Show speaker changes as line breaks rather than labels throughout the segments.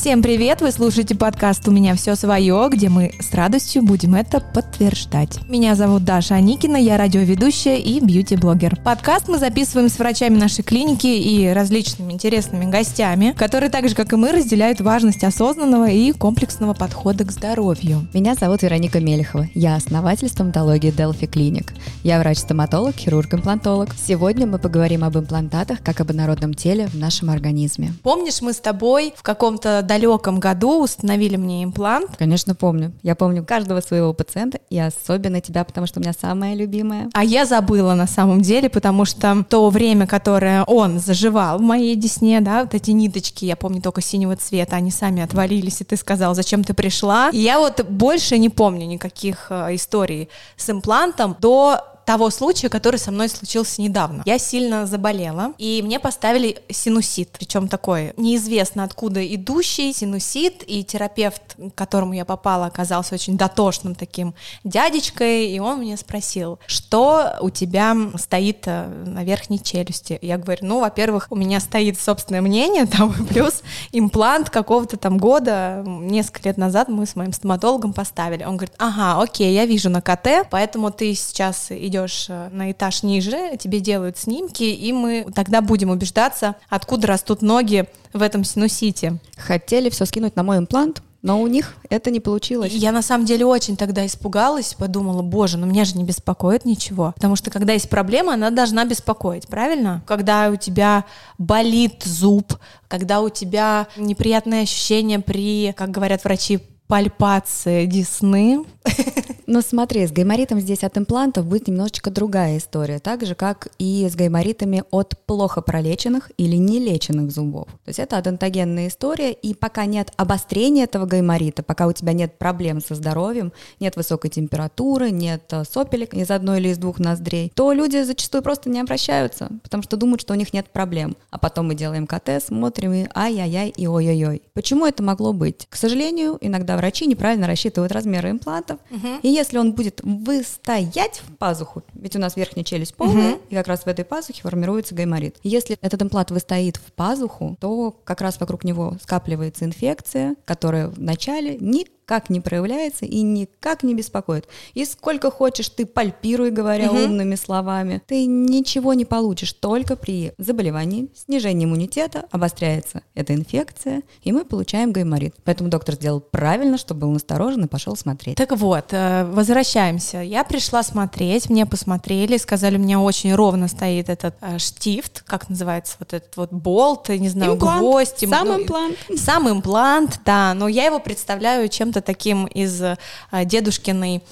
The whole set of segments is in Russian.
Всем привет! Вы слушаете подкаст «У меня все свое», где мы с радостью будем это подтверждать. Меня зовут Даша Аникина, я радиоведущая и бьюти-блогер. Подкаст мы записываем с врачами нашей клиники и различными интересными гостями, которые так же, как и мы, разделяют важность осознанного и комплексного подхода к здоровью.
Меня зовут Вероника Мелехова. Я основатель стоматологии Delphi Clinic. Я врач-стоматолог, хирург-имплантолог. Сегодня мы поговорим об имплантатах как об инородном теле в нашем организме.
Помнишь, мы с тобой в каком-то далеком году установили мне имплант.
Конечно, помню. Я помню каждого своего пациента и особенно тебя, потому что у меня самая любимая.
А я забыла на самом деле, потому что то время, которое он заживал в моей десне, да, вот эти ниточки, я помню только синего цвета, они сами отвалились, и ты сказал, зачем ты пришла. И я вот больше не помню никаких э, историй с имплантом до того случая, который со мной случился недавно. Я сильно заболела, и мне поставили синусит, причем такой неизвестно откуда идущий синусит, и терапевт, к которому я попала, оказался очень дотошным таким дядечкой, и он мне спросил, что у тебя стоит э, на верхней челюсти. Я говорю, ну, во-первых, у меня стоит собственное мнение, там, плюс имплант какого-то там года, несколько лет назад мы с моим стоматологом поставили. Он говорит, ага, окей, я вижу на КТ, поэтому ты сейчас идешь идешь э, на этаж ниже, тебе делают снимки, и мы тогда будем убеждаться, откуда растут ноги в этом синусите.
Хотели все скинуть на мой имплант, но у них это не получилось.
Я на самом деле очень тогда испугалась, подумала, боже, ну меня же не беспокоит ничего. Потому что когда есть проблема, она должна беспокоить, правильно? Когда у тебя болит зуб, когда у тебя неприятные ощущения при, как говорят врачи, пальпации десны.
Но смотри, с гайморитом здесь от имплантов будет немножечко другая история, так же, как и с гайморитами от плохо пролеченных или нелеченных зубов. То есть это адонтогенная история, и пока нет обострения этого гайморита, пока у тебя нет проблем со здоровьем, нет высокой температуры, нет э, сопелек из одной или из двух ноздрей, то люди зачастую просто не обращаются, потому что думают, что у них нет проблем. А потом мы делаем КТ, смотрим и ай-яй-яй и ой-ой-ой. Почему это могло быть? К сожалению, иногда врачи неправильно рассчитывают размеры имплантов, угу. и если он будет выстоять в пазуху, ведь у нас верхняя челюсть полная, угу. и как раз в этой пазухе формируется гайморит. Если этот имплант выстоит в пазуху, то как раз вокруг него скапливается инфекция, которая вначале никак никак не проявляется и никак не беспокоит. И сколько хочешь ты пальпируй, говоря угу. умными словами, ты ничего не получишь, только при заболевании, снижении иммунитета обостряется эта инфекция, и мы получаем гайморит. Поэтому доктор сделал правильно, что был насторожен и пошел смотреть.
Так вот, э, возвращаемся. Я пришла смотреть, мне посмотрели, сказали, у меня очень ровно стоит этот э, штифт, как называется, вот этот вот болт, не знаю, имплант. гвоздь.
Сам имплант.
Сам имплант, да, но я его представляю чем-то чем таким из э, дедушкиной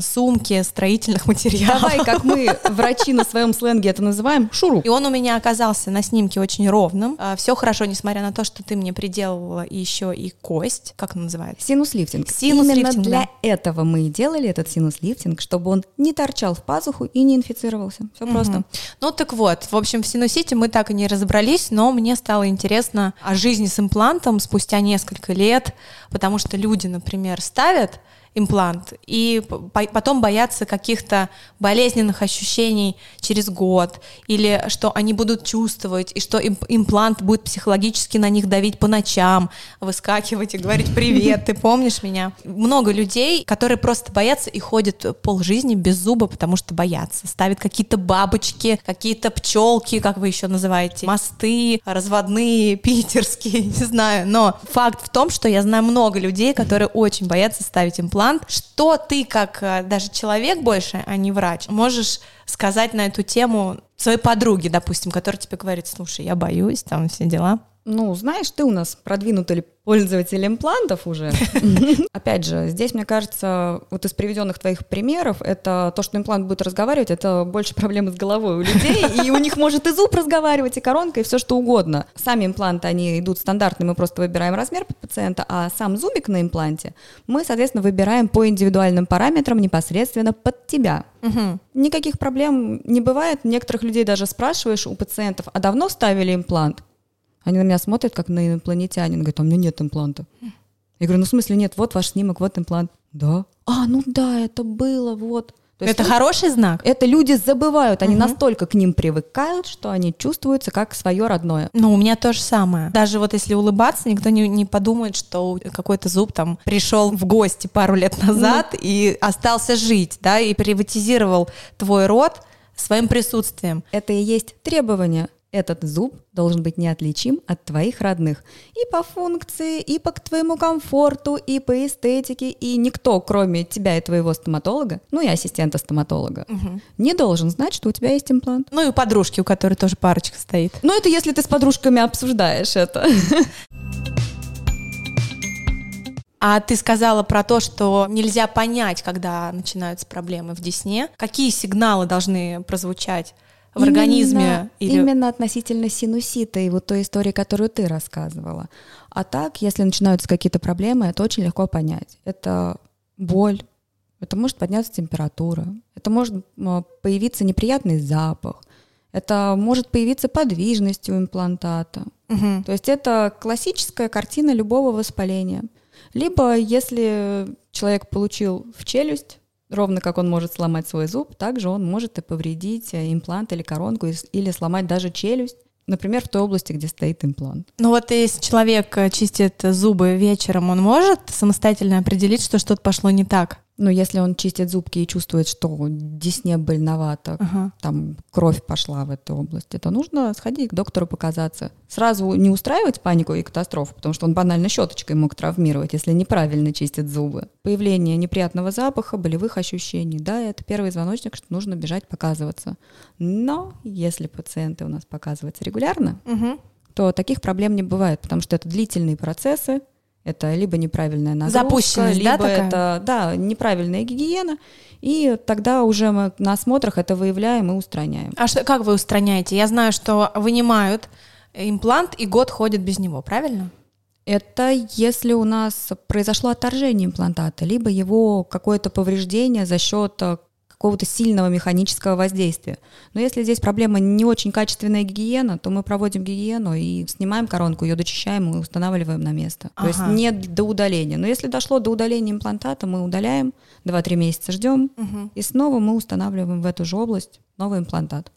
сумки строительных материалов.
Давай, как мы, врачи на своем сленге это называем, шуруп.
И он у меня оказался на снимке очень ровным. Э, Все хорошо, несмотря на то, что ты мне приделывала еще и кость. Как он называется?
Синус-лифтинг. Синус-лифтинг, Именно для да. этого мы и делали этот синус-лифтинг, чтобы он не торчал в пазуху и не инфицировался. Все угу. просто.
Ну так вот, в общем, в синусите мы так и не разобрались, но мне стало интересно о жизни с имплантом спустя несколько лет, потому что люди, например, ставят имплант, и потом боятся каких-то болезненных ощущений через год, или что они будут чувствовать, и что имплант будет психологически на них давить по ночам, выскакивать и говорить «Привет, ты помнишь меня?» Много людей, которые просто боятся и ходят полжизни без зуба, потому что боятся. Ставят какие-то бабочки, какие-то пчелки, как вы еще называете, мосты, разводные, питерские, не знаю. Но факт в том, что я знаю много людей, которые очень боятся ставить имплант, имплант. Что ты, как э, даже человек больше, а не врач, можешь сказать на эту тему своей подруге, допустим, которая тебе говорит, слушай, я боюсь, там все дела?
Ну, знаешь, ты у нас продвинутый пользователь имплантов уже. Опять же, здесь, мне кажется, вот из приведенных твоих примеров, это то, что имплант будет разговаривать, это больше проблемы с головой у людей, и у них может и зуб разговаривать, и коронка, и все что угодно. Сами импланты, они идут стандартные, мы просто выбираем размер под пациента, а сам зубик на импланте мы, соответственно, выбираем по индивидуальным параметрам непосредственно под тебя. Угу. Никаких проблем не бывает. Некоторых людей даже спрашиваешь у пациентов, а давно ставили имплант? Они на меня смотрят, как на инопланетянин, говорят, а у меня нет импланта. Я говорю, ну в смысле нет, вот ваш снимок, вот имплант. Да. А, ну да, это было, вот. То есть
Это
люди-
хороший знак?
Это люди забывают, они
Мгм.
настолько к ним привыкают, что они чувствуются как свое родное.
Ну, у меня то же самое. Даже вот если улыбаться, никто не, не подумает, что какой-то зуб там пришел в гости пару лет назад и остался жить, да, и приватизировал твой рот своим присутствием.
Это и есть требование. Этот зуб должен быть неотличим от твоих родных. И по функции, и по к твоему комфорту, и по эстетике. И никто, кроме тебя и твоего стоматолога, ну и ассистента стоматолога, не должен знать, что у тебя есть имплант.
Ну и у подружки, у которой тоже парочка стоит.
Ну это если ты с подружками обсуждаешь это.
А ты сказала про то, что нельзя понять, когда начинаются проблемы в десне. Какие сигналы должны прозвучать в
Именно-
организме? или-
Именно относительно синусита и вот той истории, которую ты рассказывала. А так, если начинаются какие-то проблемы, это очень легко понять. Это боль, это может подняться температура, это может появиться неприятный запах, это может появиться подвижность у имплантата.
Мгм.
То есть это классическая картина любого воспаления. Либо если человек получил в челюсть, ровно как он может сломать свой зуб, также он может и повредить э, имплант или коронку, или сломать даже челюсть, например, в той области, где стоит имплант.
Ну вот если человек э, чистит зубы вечером, он может самостоятельно определить, что что-то пошло не так?
Но если он чистит зубки и чувствует, что десне больновато,
Ага.
там кровь пошла в эту область, то нужно сходить к доктору показаться. Сразу не устраивать панику и катастрофу, потому что он банально щеточкой мог травмировать, если неправильно чистит зубы. Появление неприятного запаха, болевых ощущений, да, это первый звоночек, что нужно бежать показываться. Но если пациенты у нас показываются регулярно,
Мгм.
то таких проблем не бывает, потому что это длительные процессы, это либо неправильная нагрузка,
Запущенность, да,
либо
такая?
это да, неправильная гигиена, и тогда уже мы на осмотрах это выявляем и устраняем.
А что, как вы устраняете? Я знаю, что вынимают имплант и год ходят без него, правильно?
Это если у нас произошло отторжение имплантата, либо его какое-то повреждение за счет э, какого-то сильного механического воздействия. Но если здесь проблема не очень качественная гигиена, то мы проводим гигиену и снимаем коронку, ее дочищаем и устанавливаем на место. То есть
Ага.
не до удаления. Но если дошло до удаления имплантата, мы удаляем, 2-3 месяца ждем, и снова мы устанавливаем в эту же область новый имплантат.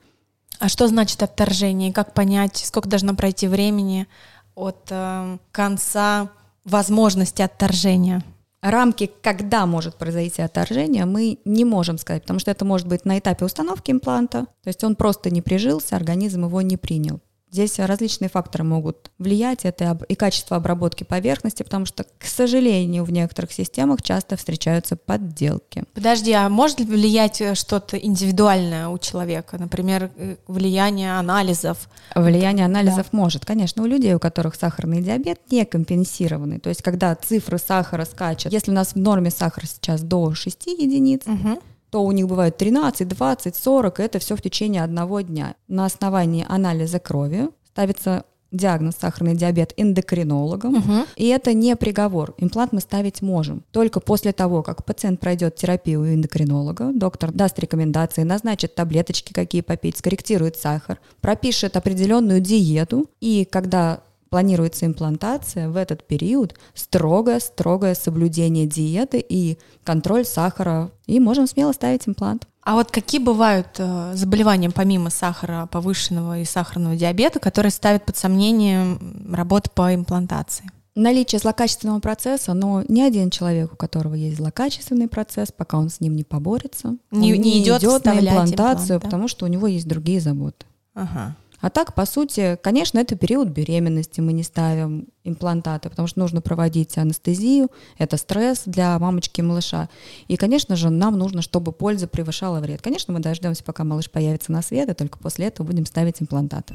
А что значит отторжение? Как понять, сколько должно пройти времени от э, конца возможности отторжения?
Рамки, когда может произойти отторжение, мы не можем сказать, потому что это может быть на этапе установки импланта, то есть он просто не прижился, организм его не принял. Здесь различные факторы могут влиять, это и качество обработки поверхности, потому что, к сожалению, в некоторых системах часто встречаются подделки.
Подожди, а может ли влиять э, что-то индивидуальное у человека? Например, э, влияние анализов?
Влияние анализов может, конечно, у людей, у которых сахарный диабет не компенсированный, то есть когда цифры сахара скачут, если у нас в норме сахар сейчас до 6 единиц,
Мгм.
То у них бывает 13, 20, 40, и это все в течение одного дня. На основании анализа крови ставится диагноз сахарный диабет эндокринологом,
Мгм.
и это не приговор. Имплант мы ставить можем. Только после того, как пациент пройдет терапию у эндокринолога, доктор даст рекомендации, назначит таблеточки, какие попить, скорректирует сахар, пропишет определенную диету, и когда планируется имплантация, в этот период строгое-строгое соблюдение диеты и контроль сахара, и можем смело ставить имплант.
А вот какие бывают э, заболевания помимо сахара повышенного и сахарного диабета, которые ставят под сомнение работу по имплантации?
Наличие злокачественного процесса, но ни один человек, у которого есть злокачественный процесс, пока он с ним не поборется,
Не-
он
не идет
на
вставлять
имплантацию,
имплант, да?
потому что у него есть другие заботы.
Ага.
А так, по сути, конечно, это период беременности, мы не ставим имплантаты, потому что нужно проводить анестезию, это стресс для мамочки и малыша. И, конечно же, нам нужно, чтобы польза превышала вред. Конечно, мы дождемся, пока малыш появится на свет, и только после этого будем ставить имплантаты.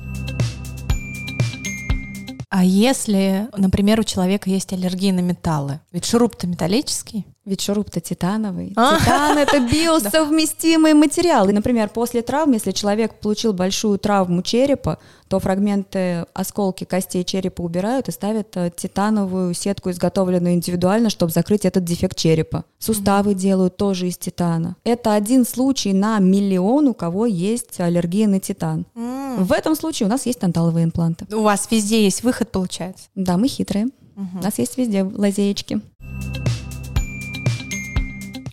А если, например, у человека есть аллергия на металлы? Ведь шуруп-то металлический.
Ведь шуруп-то титановый.
А.
Титан — это биосовместимый материал. И, например, после травм, если человек получил большую травму черепа, то фрагменты, осколки костей черепа убирают и ставят э, титановую сетку, изготовленную индивидуально, чтобы закрыть этот дефект черепа. Суставы делают тоже из титана. Это один случай на миллион, у кого есть аллергия на титан. В этом случае у нас есть танталовые импланты.
У вас везде есть выход, получается.
Да, мы хитрые. У нас есть везде лазеечки.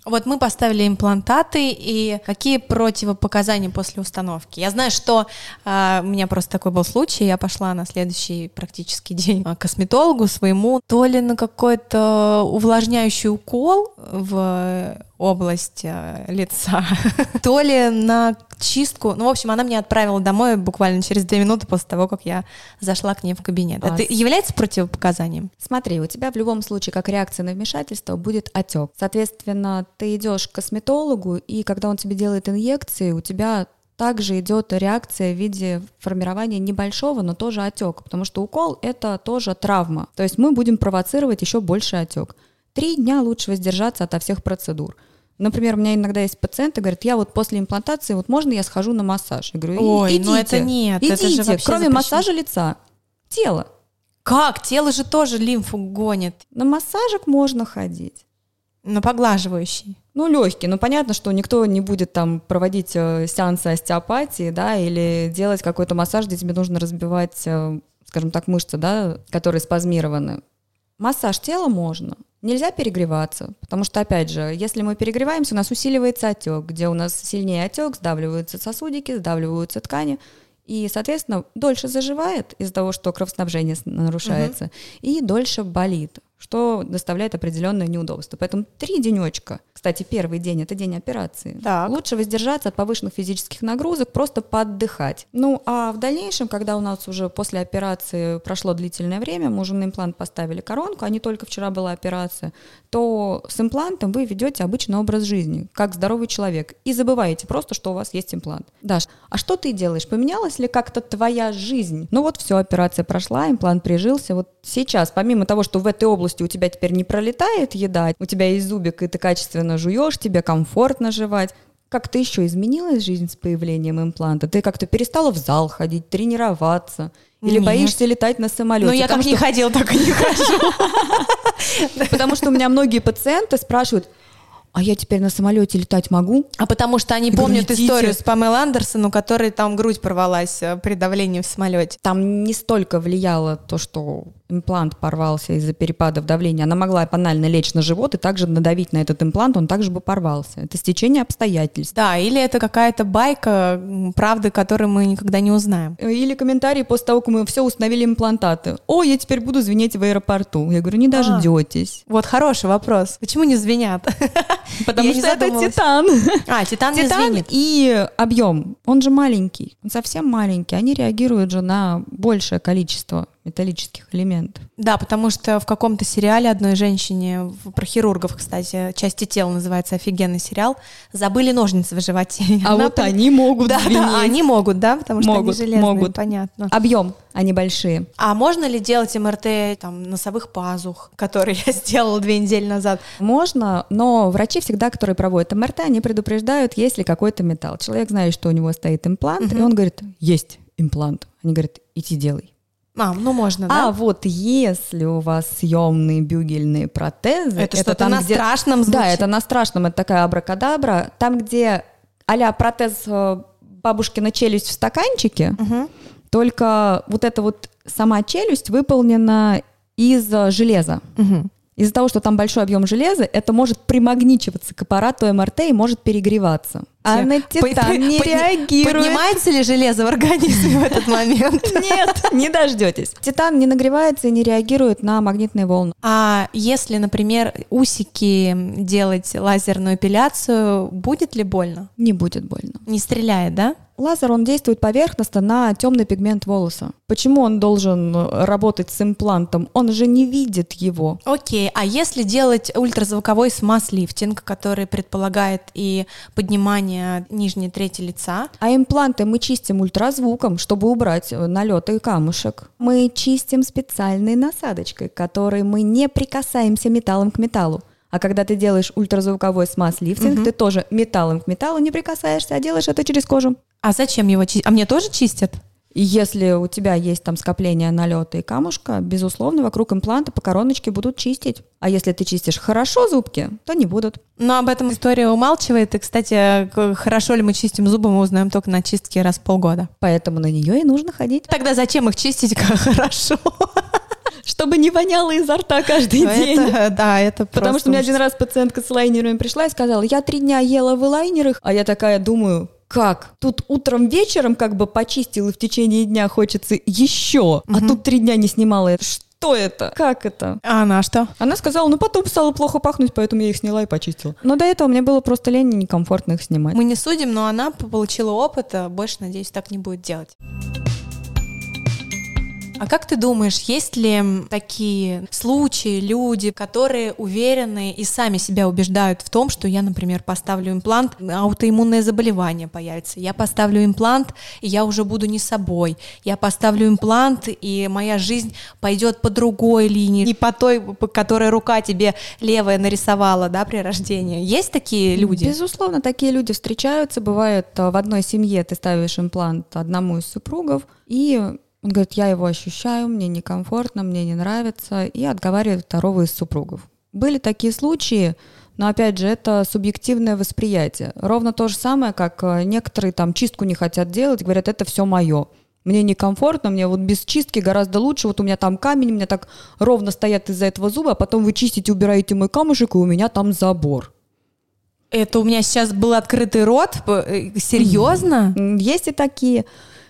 Вот мы поставили имплантаты, и какие противопоказания после установки? Я знаю, что э, у меня просто такой был случай, я пошла на следующий практически день к косметологу своему, то ли на какой-то увлажняющий укол в область э, лица, то ли на чистку. Ну, в общем, она меня отправила домой буквально через две минуты после того, как я зашла к ней в кабинет. Это является противопоказанием?
Смотри, у тебя в любом случае, как реакция на вмешательство, будет отек. Соответственно, ты идешь к косметологу, и когда он тебе делает инъекции, у тебя также идет реакция в виде формирования небольшого, но тоже отека, потому что укол это тоже травма. То есть мы будем провоцировать еще больше отек. Три дня лучше воздержаться от всех процедур. Например, у меня иногда есть пациенты, говорят, я вот после имплантации, вот можно я схожу на массаж? Я говорю,
Ой,
идите,
ну это нет,
идите,
это же вообще
кроме
запрещено.
массажа лица, тело.
Как? Тело же тоже лимфу гонит.
На массажик можно ходить.
На поглаживающий.
Ну, легкий. Ну, понятно, что никто не будет там проводить э, сеансы остеопатии, да, или делать какой-то массаж, где тебе нужно разбивать, э, скажем так, мышцы, да, которые спазмированы. Массаж тела можно. Нельзя перегреваться, потому что, опять же, если мы перегреваемся, у нас усиливается отек, где у нас сильнее отек, сдавливаются сосудики, сдавливаются ткани, и, соответственно, дольше заживает из-за того, что кровоснабжение нарушается, и дольше болит, что доставляет определенное неудобство. Поэтому три денечка. Кстати, первый день это день операции.
Так.
Лучше воздержаться от повышенных физических нагрузок, просто поотдыхать. Ну, а в дальнейшем, когда у нас уже после операции прошло длительное время, мы уже на имплант поставили коронку, а не только вчера была операция, то с имплантом вы ведете обычный образ жизни, как здоровый человек, и забываете просто, что у вас есть имплант. Даш, а что ты делаешь? Поменялась ли как-то твоя жизнь? Ну вот все, операция прошла, имплант прижился. Вот сейчас, помимо того, что в этой области у тебя теперь не пролетает еда, у тебя есть зубик, и ты качественно жуешь, тебе комфортно жевать, как-то еще изменилась жизнь с появлением импланта? Ты как-то перестала в зал ходить, тренироваться? Или
Нет.
боишься летать на самолете?
Ну, я как
Потому
не
что-
ходила, так и не хожу.
Потому что у меня многие пациенты спрашивают, а я теперь на самолете летать могу?
А потому что они помнят историю с Памелой Андерсон, у которой там грудь порвалась э, при давлении в самолете.
Там не столько влияло то, что имплант порвался из-за перепадов давления. Она могла банально лечь на живот и также надавить на этот имплант, он также бы порвался. Это стечение обстоятельств.
Да, или это какая-то байка, правды, которую мы никогда не узнаем.
Или комментарии после того, как мы все установили имплантаты. О, я теперь буду звенеть в аэропорту. Я говорю, не дождетесь.
Вот хороший вопрос. Почему не звенят?
Потому
Я не
что это титан.
А, титан, не
Титан
звенит.
и объем, он же маленький, он совсем маленький. Они реагируют же на большее количество металлических элементов.
Да, потому что в каком-то сериале одной женщине, про хирургов, кстати, «Части тела» называется офигенный сериал, забыли ножницы в животе.
А
она
вот
пон-
они могут
Да,
звенеть.
да, они могут, да, потому что
Могут,
они железные,
могут.
понятно.
Объем, они большие.
А можно ли делать МРТ там носовых пазух, которые я сделала две недели назад?
Можно, но врачи всегда, которые проводят МРТ, они предупреждают, есть ли какой-то металл. Человек знает, что у него стоит имплант, и он говорит, есть имплант. Они говорят, иди делай.
А, ну можно,
А
да?
вот если у вас съемные бюгельные протезы,
Это что-то
там,
на
где-
страшном звучит.
Да, это на страшном, это такая абракадабра. Там, где а протез э, бабушкина челюсть в стаканчике,
Мгм.
только вот эта вот сама челюсть выполнена из э, железа.
Мгм.
Из-за того, что там большой объем железа, это может примагничиваться к аппарату МРТ и может перегреваться. А на титан не реагирует.
Поднимается ли железо в организме в этот момент?
Нет, не дождетесь. Титан не нагревается и не реагирует на магнитные волны.
А если, например, усики делать лазерную эпиляцию, будет ли больно?
Не будет больно.
Не стреляет, да?
Лазер, он действует поверхностно на темный пигмент волоса. Почему он должен работать с имплантом? Он же не видит его.
Окей, а если делать ультразвуковой смаз-лифтинг, который предполагает и поднимание нижней трети лица,
А импланты мы чистим ультразвуком, чтобы убрать э, налеты и камушек. Мы чистим специальной насадочкой, которой мы не прикасаемся металлом к металлу. А когда ты делаешь ультразвуковой смаз-лифтинг, ты тоже металлом к металлу не прикасаешься, а делаешь это через кожу.
а зачем его чистить? А мне тоже чистят?
И если у тебя есть там скопление налета и камушка, безусловно, вокруг импланта по короночке будут чистить. А если ты чистишь хорошо зубки, то не будут.
Но об этом история умалчивает. И, кстати, хорошо ли мы чистим зубы, мы узнаем только на чистке раз в полгода.
Поэтому на нее и нужно ходить.
Тогда зачем их чистить как хорошо?
Чтобы не воняло изо рта каждый
Это-
день.
Да, это
Потому что у меня один раз пациентка с лайнерами пришла и сказала, я три дня ела в лайнерах, а я такая думаю, как? Тут утром вечером как бы почистил, и в течение дня хочется еще, а тут три дня не снимала это. Что это? Как это?
А она что?
Она сказала, ну потом стало плохо пахнуть, поэтому я их сняла и почистила. Но до этого мне было просто лень и некомфортно их снимать.
Мы не судим, но она получила опыт, а больше, надеюсь, так не будет делать. А как ты думаешь, есть ли такие случаи, люди, которые уверены и сами себя убеждают в том, что я, например, поставлю имплант, аутоиммунное заболевание появится, я поставлю имплант, и я уже буду не собой, я поставлю имплант, и моя жизнь пойдет по другой линии, не по той, по которой рука тебе левая нарисовала, да, при рождении. Есть такие люди?
Безусловно, такие люди встречаются. Бывает, а, в одной семье ты ставишь имплант одному из супругов, и он говорит, я его ощущаю, мне некомфортно, мне не нравится, и отговаривает второго из супругов. Были такие случаи, но опять же, это субъективное восприятие. Ровно то же самое, как а, некоторые там чистку не хотят делать, говорят, это все мое. Мне некомфортно, мне вот без чистки гораздо лучше. Вот у меня там камень, у меня так ровно стоят из-за этого зуба, а потом вы чистите, убираете мой камушек, и у меня там забор.
Это у меня сейчас был открытый рот. Э, Серьезно?
Есть и такие.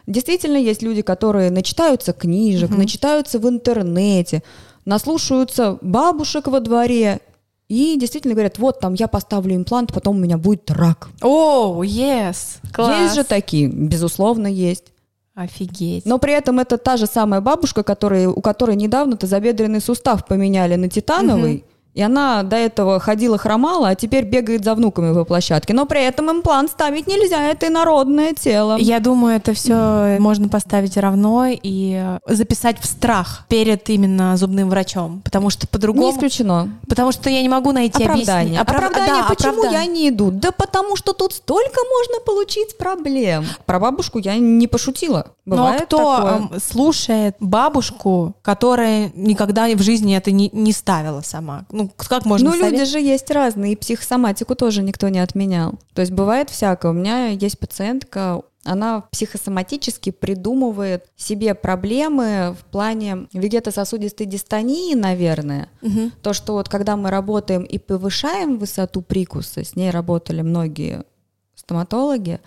Действительно, есть люди, которые начитаются книжек, начитаются в интернете, наслушаются бабушек во дворе и действительно говорят, вот там я поставлю имплант, потом у меня будет рак.
О, yes. Класс.
Есть же такие, безусловно, есть.
Офигеть.
Но при этом это та же самая бабушка, которая, у которой недавно тазобедренный сустав поменяли на титановый, и она до этого ходила хромала, а теперь бегает за внуками по площадке. Но при этом имплант ставить нельзя, это инородное тело.
Я думаю, это все можно поставить равно и записать в страх перед именно зубным врачом, потому что
Не
по-другому...
исключено.
Потому что я не могу найти
Оправдание.
Оправ-
Оправдание,
да,
почему
оправдание.
я не иду? Да потому что тут столько можно получить проблем. Про бабушку я не пошутила.
Но
Бывает
кто
такое.
эм, слушает бабушку, которая никогда в жизни это не, не ставила сама? Ну, как можно
Ну, люди
совет-
же есть разные, и психосоматику тоже никто не отменял. То есть бывает всякое. У меня есть пациентка, она психосоматически придумывает себе проблемы в плане вегетососудистой дистонии, наверное.
Мгм.
То, что вот когда мы работаем и повышаем высоту прикуса, с ней работали многие стоматологи,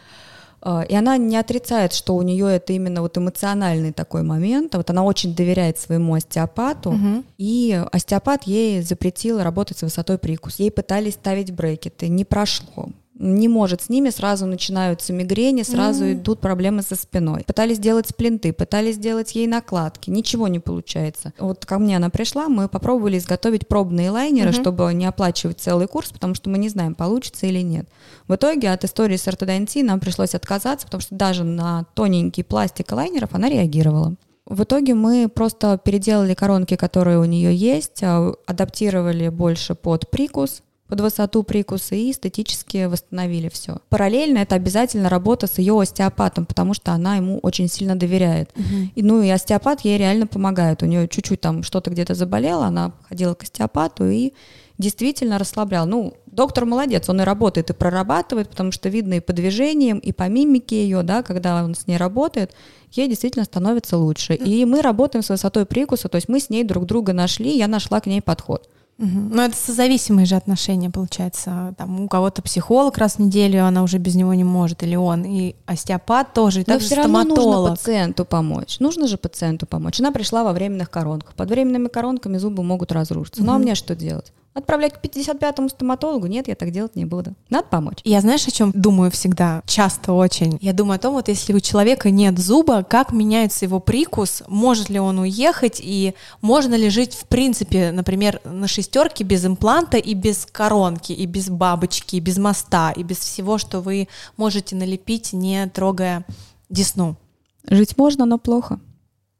и она не отрицает, что у нее это именно вот эмоциональный такой момент. Вот она очень доверяет своему остеопату,
Мгм.
и остеопат ей запретил работать с высотой прикуса. Ей пытались ставить брекеты, не прошло. Не может с ними, сразу начинаются мигрени, сразу идут проблемы со спиной. Пытались делать сплинты, пытались делать ей накладки, ничего не получается. Вот ко мне она пришла, мы попробовали изготовить пробные лайнеры, чтобы не оплачивать целый курс, потому что мы не знаем, получится или нет. В итоге от истории с ортодонтией нам пришлось отказаться, потому что даже на тоненький пластик лайнеров она реагировала. В итоге мы просто переделали коронки, которые у нее есть, а, адаптировали больше под прикус, под высоту прикуса и эстетически восстановили все. Параллельно это обязательно работа с ее остеопатом, потому что она ему очень сильно доверяет. И, ну и остеопат ей реально помогает. У нее чуть-чуть там что-то где-то заболело, она ходила к остеопату и действительно расслаблял. Ну, доктор молодец, он и работает, и прорабатывает, потому что видно и по движениям, и по мимике ее, да, когда он с ней работает, ей действительно становится лучше. И мы работаем с высотой прикуса, то есть мы с ней друг друга нашли, я нашла к ней подход.
Ну, это созависимые же отношения, получается. Там у кого-то психолог раз в неделю, она уже без него не может, или он, и остеопат тоже, и
Но
также
все равно нужно
стоматолог.
пациенту помочь. Нужно же пациенту помочь. Она пришла во временных коронках. Под временными коронками зубы могут разрушиться. Ну а мне что делать? Отправлять к 55-му стоматологу? Нет, я так делать не буду. Надо помочь.
Я знаешь, о чем думаю всегда? Часто очень. Я думаю о том, вот если у человека нет зуба, как меняется его прикус, может ли он уехать, и можно ли жить в принципе, например, на шестерке без импланта и без коронки, и без бабочки, и без моста, и без всего, что вы можете налепить, не трогая десну.
Жить можно, но плохо.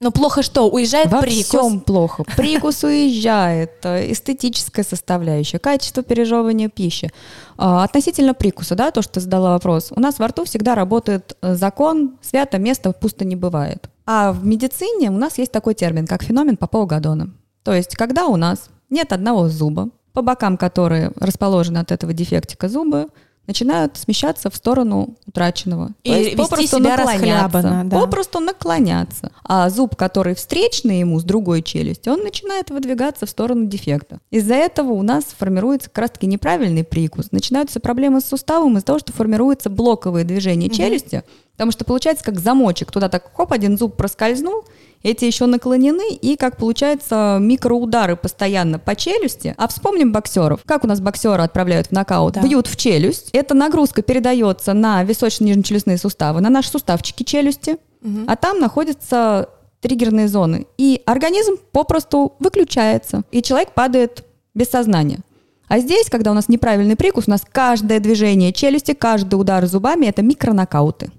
Но плохо что? Уезжает
Во
прикус.
всем плохо. Прикус уезжает, э, эстетическая составляющая, качество пережевывания пищи. А, Относительно прикуса, да, то, что ты задала вопрос. У нас во рту всегда работает э, закон «свято место пусто не бывает». А в медицине у нас есть такой термин, как феномен Попова-Гадона. То есть, когда у нас нет одного зуба, по бокам которые расположены от этого дефектика зубы, начинают смещаться в сторону утраченного.
И То есть попросту наклоняться.
Да. Попросту наклоняться. А зуб, который встречный ему с другой челюстью, он начинает выдвигаться в сторону дефекта. Из-за этого у нас формируется как раз-таки неправильный прикус. Начинаются проблемы с суставом из-за того, что формируются блоковые движения угу. челюсти, потому что получается как замочек. Туда так хоп, один зуб проскользнул, эти еще наклонены, и как получается микроудары постоянно по челюсти. А вспомним боксеров. Как у нас боксеры отправляют в нокаут? Да. Бьют в челюсть. Эта нагрузка передается на височно-нижнечелюстные суставы, на наши суставчики челюсти, угу. а там находятся триггерные зоны. И организм попросту выключается, и человек падает без сознания. А здесь, когда у нас неправильный прикус, у нас каждое движение челюсти, каждый удар зубами – это микронокауты.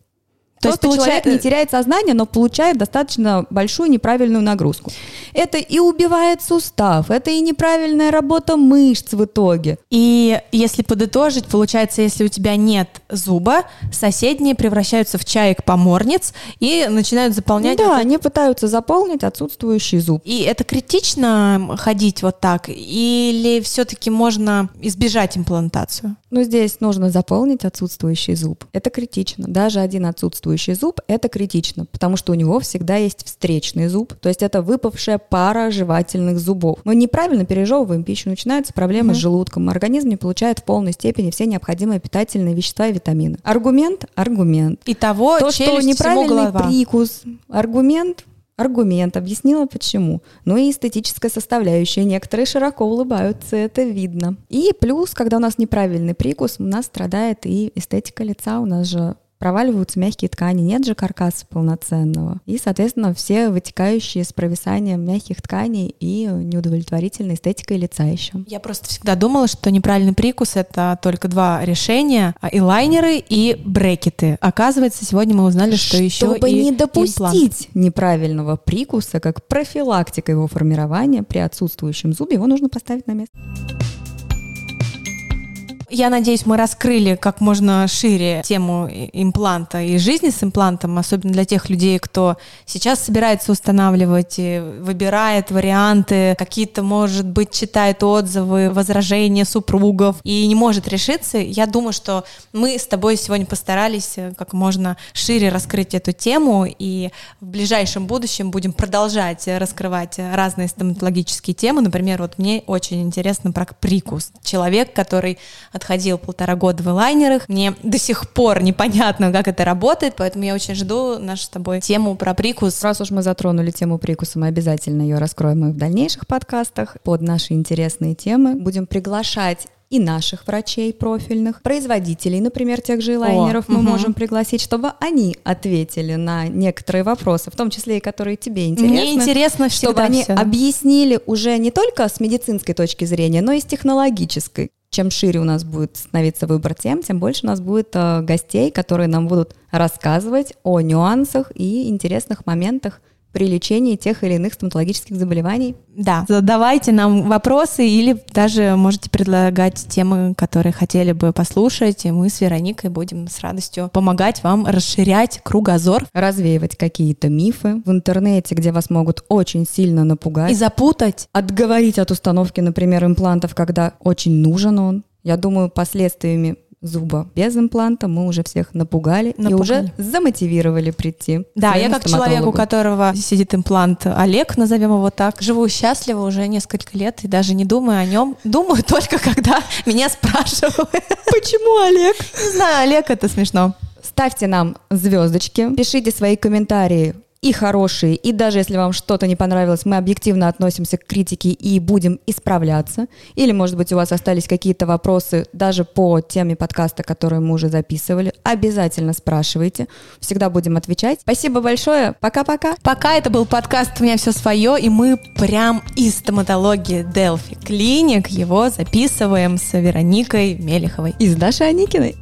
То есть получает... человек не теряет сознание, но получает достаточно большую неправильную нагрузку. Это и убивает сустав, это и неправильная работа мышц в итоге.
И если подытожить, получается, если у тебя нет зуба, соседние превращаются в чаек-поморниц и начинают заполнять...
Да, они пытаются заполнить отсутствующий зуб.
И это критично ходить вот так? Или все-таки можно избежать имплантацию?
Ну, здесь нужно заполнить отсутствующий зуб. Это критично. Даже один отсутствующий зуб — это критично, потому что у него всегда есть встречный зуб, то есть это выпавшая пара жевательных зубов. Мы неправильно пережевываем пищу, начинаются проблемы угу. с желудком, организм не получает в полной степени все необходимые питательные вещества и витамины. Аргумент — аргумент.
Итого,
То, что неправильный прикус, аргумент — аргумент, объяснила почему. Ну и эстетическая составляющая. Некоторые широко улыбаются, это видно. И плюс, когда у нас неправильный прикус, у нас страдает и эстетика лица. У нас же проваливаются мягкие ткани, нет же каркаса полноценного. И, соответственно, все вытекающие с провисанием мягких тканей и неудовлетворительной эстетикой лица еще.
Я просто всегда думала, что неправильный прикус — это только два решения — и лайнеры, и брекеты. Оказывается, сегодня мы узнали, что еще
Чтобы не допустить имплант. неправильного прикуса, как профилактика его формирования при отсутствующем зубе, его нужно поставить на место.
Я надеюсь, мы раскрыли как можно шире тему импланта и жизни с имплантом, особенно для тех людей, кто сейчас собирается устанавливать, выбирает варианты, какие-то, может быть, читает отзывы, возражения супругов и не может решиться. Я думаю, что мы с тобой сегодня постарались э, как можно шире раскрыть эту тему и в ближайшем будущем будем продолжать раскрывать разные стоматологические темы. Например, вот мне очень интересно про прикус. Человек, который отходил полтора года в лайнерах. Мне до сих пор непонятно, как это работает, поэтому я очень жду нашу с тобой тему про прикус.
Раз уж мы затронули тему прикуса, мы обязательно ее раскроем и в дальнейших подкастах под наши интересные темы. Будем приглашать и наших врачей профильных, производителей, например, тех же лайнеров мы угу. можем пригласить, чтобы они ответили на некоторые вопросы, в том числе и которые тебе интересны.
Мне интересно
Чтобы они
все.
объяснили уже не только с медицинской точки зрения, но и с технологической чем шире у нас будет становиться выбор тем, тем больше у нас будет э, гостей, которые нам будут рассказывать о нюансах и интересных моментах при лечении тех или иных стоматологических заболеваний.
Да, задавайте нам вопросы или даже можете предлагать темы, которые хотели бы послушать, и мы с Вероникой будем с радостью помогать вам расширять кругозор.
Развеивать какие-то мифы в интернете, где вас могут очень сильно напугать.
И запутать.
Отговорить от установки, например, имплантов, когда очень нужен он. Я думаю, последствиями зуба без импланта, мы уже всех напугали, напугали. и уже замотивировали прийти.
Да, я как человек, у которого сидит имплант Олег, назовем его так, живу счастливо уже несколько лет и даже не думаю о нем. Думаю только, когда меня спрашивают.
Почему Олег?
Не знаю, Олег, это смешно.
Ставьте нам звездочки, пишите свои комментарии и хорошие, и даже если вам что-то не понравилось, мы объективно относимся к критике и будем исправляться. Или, может быть, у вас остались какие-то вопросы даже по теме подкаста, который мы уже записывали. Обязательно спрашивайте. Всегда будем отвечать. Спасибо большое. Пока-пока.
Пока это был подкаст «У меня все свое», и мы прям из стоматологии Delphi Клиник его записываем с Вероникой Мелеховой.
И с Дашей Аникиной.